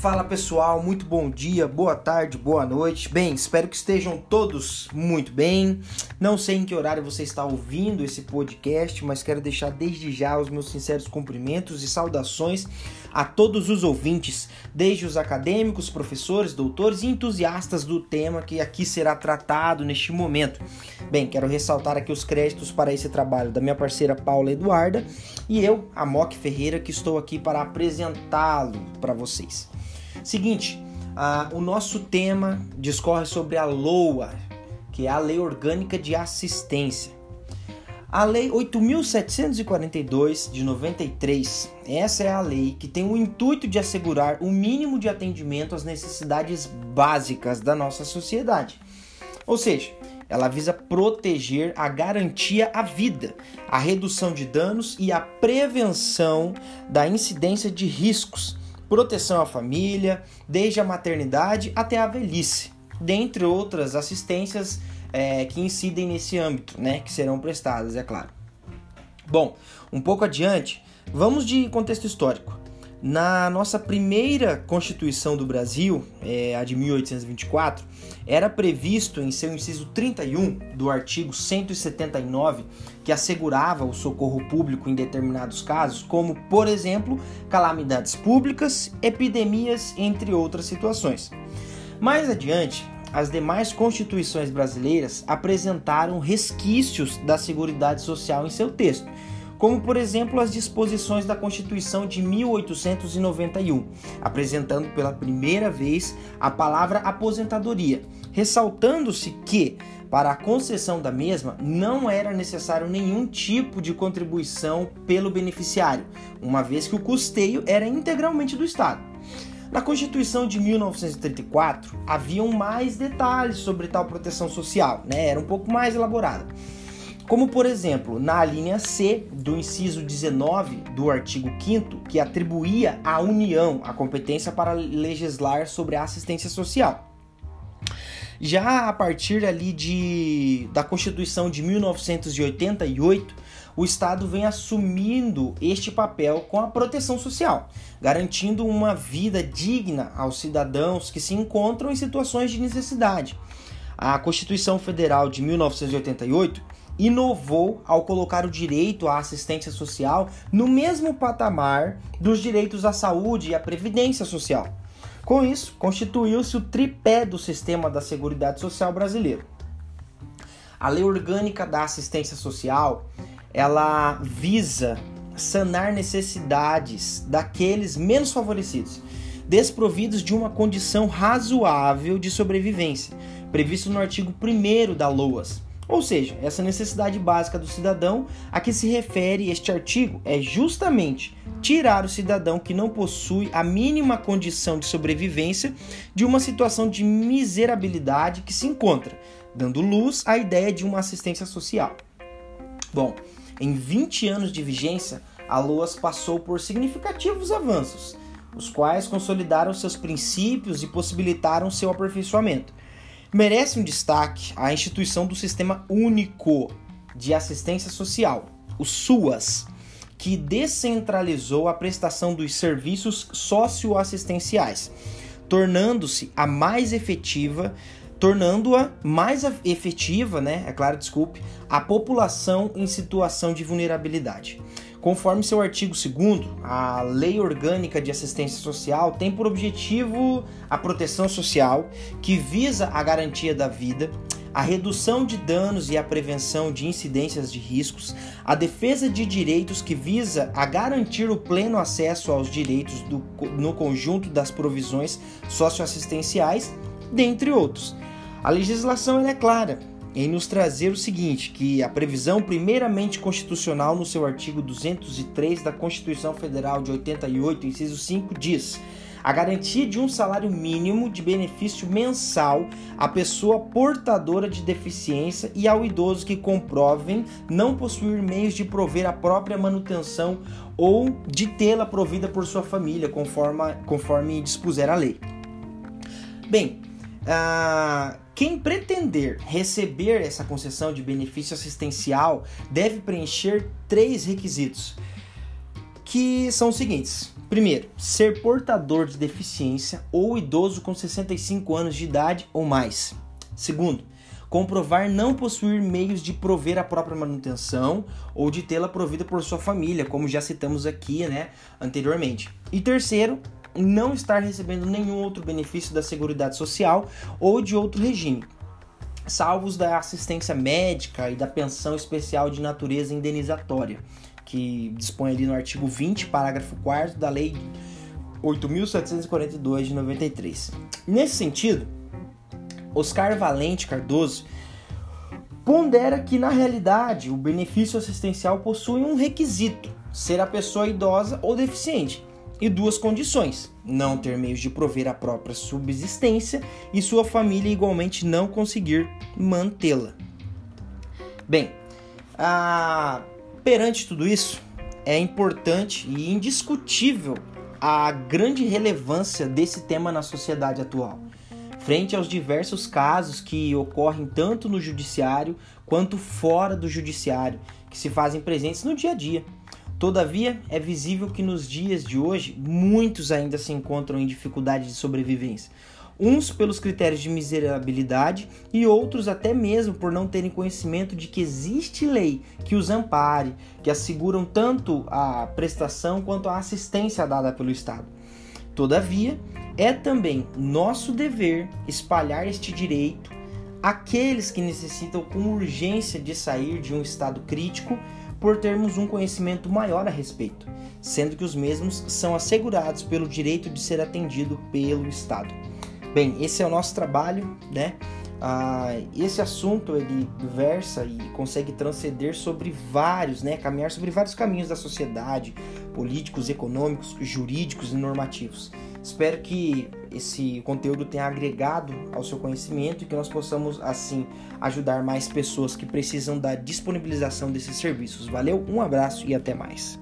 Fala pessoal, muito bom dia, boa tarde, boa noite. Bem, espero que estejam todos muito bem. Não sei em que horário você está ouvindo esse podcast, mas quero deixar desde já os meus sinceros cumprimentos e saudações a todos os ouvintes, desde os acadêmicos, professores, doutores e entusiastas do tema que aqui será tratado neste momento. Bem, quero ressaltar aqui os créditos para esse trabalho da minha parceira Paula Eduarda e eu, Amok Ferreira, que estou aqui para apresentá-lo para vocês. Seguinte, uh, o nosso tema discorre sobre a LOA, que é a Lei Orgânica de Assistência. A Lei 8.742 de 93, essa é a lei que tem o intuito de assegurar o mínimo de atendimento às necessidades básicas da nossa sociedade. Ou seja, ela visa proteger a garantia à vida, a redução de danos e a prevenção da incidência de riscos proteção à família, desde a maternidade até a velhice, dentre outras assistências é, que incidem nesse âmbito, né, que serão prestadas, é claro. Bom, um pouco adiante, vamos de contexto histórico. Na nossa primeira Constituição do Brasil, é, a de 1824, era previsto em seu inciso 31 do artigo 179 que assegurava o socorro público em determinados casos, como, por exemplo, calamidades públicas, epidemias, entre outras situações. Mais adiante, as demais constituições brasileiras apresentaram resquícios da Seguridade Social em seu texto como por exemplo as disposições da Constituição de 1891, apresentando pela primeira vez a palavra aposentadoria, ressaltando-se que para a concessão da mesma não era necessário nenhum tipo de contribuição pelo beneficiário, uma vez que o custeio era integralmente do Estado. Na Constituição de 1934 haviam mais detalhes sobre tal proteção social, né? era um pouco mais elaborada. Como, por exemplo, na linha C do inciso 19 do artigo 5 que atribuía à União a competência para legislar sobre a assistência social. Já a partir ali de, da Constituição de 1988, o Estado vem assumindo este papel com a proteção social, garantindo uma vida digna aos cidadãos que se encontram em situações de necessidade. A Constituição Federal de 1988 inovou ao colocar o direito à assistência social no mesmo patamar dos direitos à saúde e à previdência social. Com isso, constituiu-se o tripé do sistema da Seguridade Social brasileiro. A Lei Orgânica da Assistência Social, ela visa sanar necessidades daqueles menos favorecidos, desprovidos de uma condição razoável de sobrevivência, previsto no artigo 1 da LOAS ou seja, essa necessidade básica do cidadão a que se refere este artigo é justamente tirar o cidadão que não possui a mínima condição de sobrevivência de uma situação de miserabilidade que se encontra, dando luz à ideia de uma assistência social. Bom, em 20 anos de vigência, a LOAS passou por significativos avanços, os quais consolidaram seus princípios e possibilitaram seu aperfeiçoamento. Merece um destaque a instituição do Sistema Único de Assistência Social, o SUAS, que descentralizou a prestação dos serviços socioassistenciais, tornando-se a mais efetiva, tornando-a mais efetiva, né? É claro, desculpe, a população em situação de vulnerabilidade. Conforme seu artigo 2, a Lei Orgânica de Assistência Social tem por objetivo a proteção social, que visa a garantia da vida, a redução de danos e a prevenção de incidências de riscos, a defesa de direitos que visa a garantir o pleno acesso aos direitos do, no conjunto das provisões socioassistenciais, dentre outros. A legislação é clara, em nos trazer o seguinte, que a previsão primeiramente constitucional no seu artigo 203 da Constituição Federal de 88, inciso 5 diz: a garantia de um salário mínimo de benefício mensal à pessoa portadora de deficiência e ao idoso que comprovem não possuir meios de prover a própria manutenção ou de tê-la provida por sua família, conforme, conforme dispuser a lei. Bem, ah, quem pretender receber essa concessão de benefício assistencial deve preencher três requisitos, que são os seguintes. Primeiro, ser portador de deficiência ou idoso com 65 anos de idade ou mais. Segundo, comprovar não possuir meios de prover a própria manutenção ou de tê-la provida por sua família, como já citamos aqui, né, anteriormente. E terceiro, não estar recebendo nenhum outro benefício da Seguridade Social ou de outro regime, salvos da assistência médica e da pensão especial de natureza indenizatória, que dispõe ali no artigo 20, parágrafo 4 da Lei 8.742 de 93. Nesse sentido, Oscar Valente Cardoso pondera que na realidade o benefício assistencial possui um requisito: ser a pessoa idosa ou deficiente, e duas condições: não ter meios de prover a própria subsistência e sua família igualmente não conseguir mantê-la. Bem, a... perante tudo isso, é importante e indiscutível a grande relevância desse tema na sociedade atual, frente aos diversos casos que ocorrem tanto no judiciário quanto fora do judiciário, que se fazem presentes no dia a dia Todavia, é visível que nos dias de hoje muitos ainda se encontram em dificuldade de sobrevivência. Uns pelos critérios de miserabilidade e outros até mesmo por não terem conhecimento de que existe lei que os ampare, que asseguram tanto a prestação quanto a assistência dada pelo Estado. Todavia, é também nosso dever espalhar este direito àqueles que necessitam com urgência de sair de um estado crítico por termos um conhecimento maior a respeito, sendo que os mesmos são assegurados pelo direito de ser atendido pelo Estado. Bem, esse é o nosso trabalho, né? Ah, esse assunto ele versa e consegue transcender sobre vários, né, caminhar sobre vários caminhos da sociedade, políticos, econômicos, jurídicos e normativos. Espero que esse conteúdo tenha agregado ao seu conhecimento e que nós possamos assim ajudar mais pessoas que precisam da disponibilização desses serviços. Valeu, um abraço e até mais.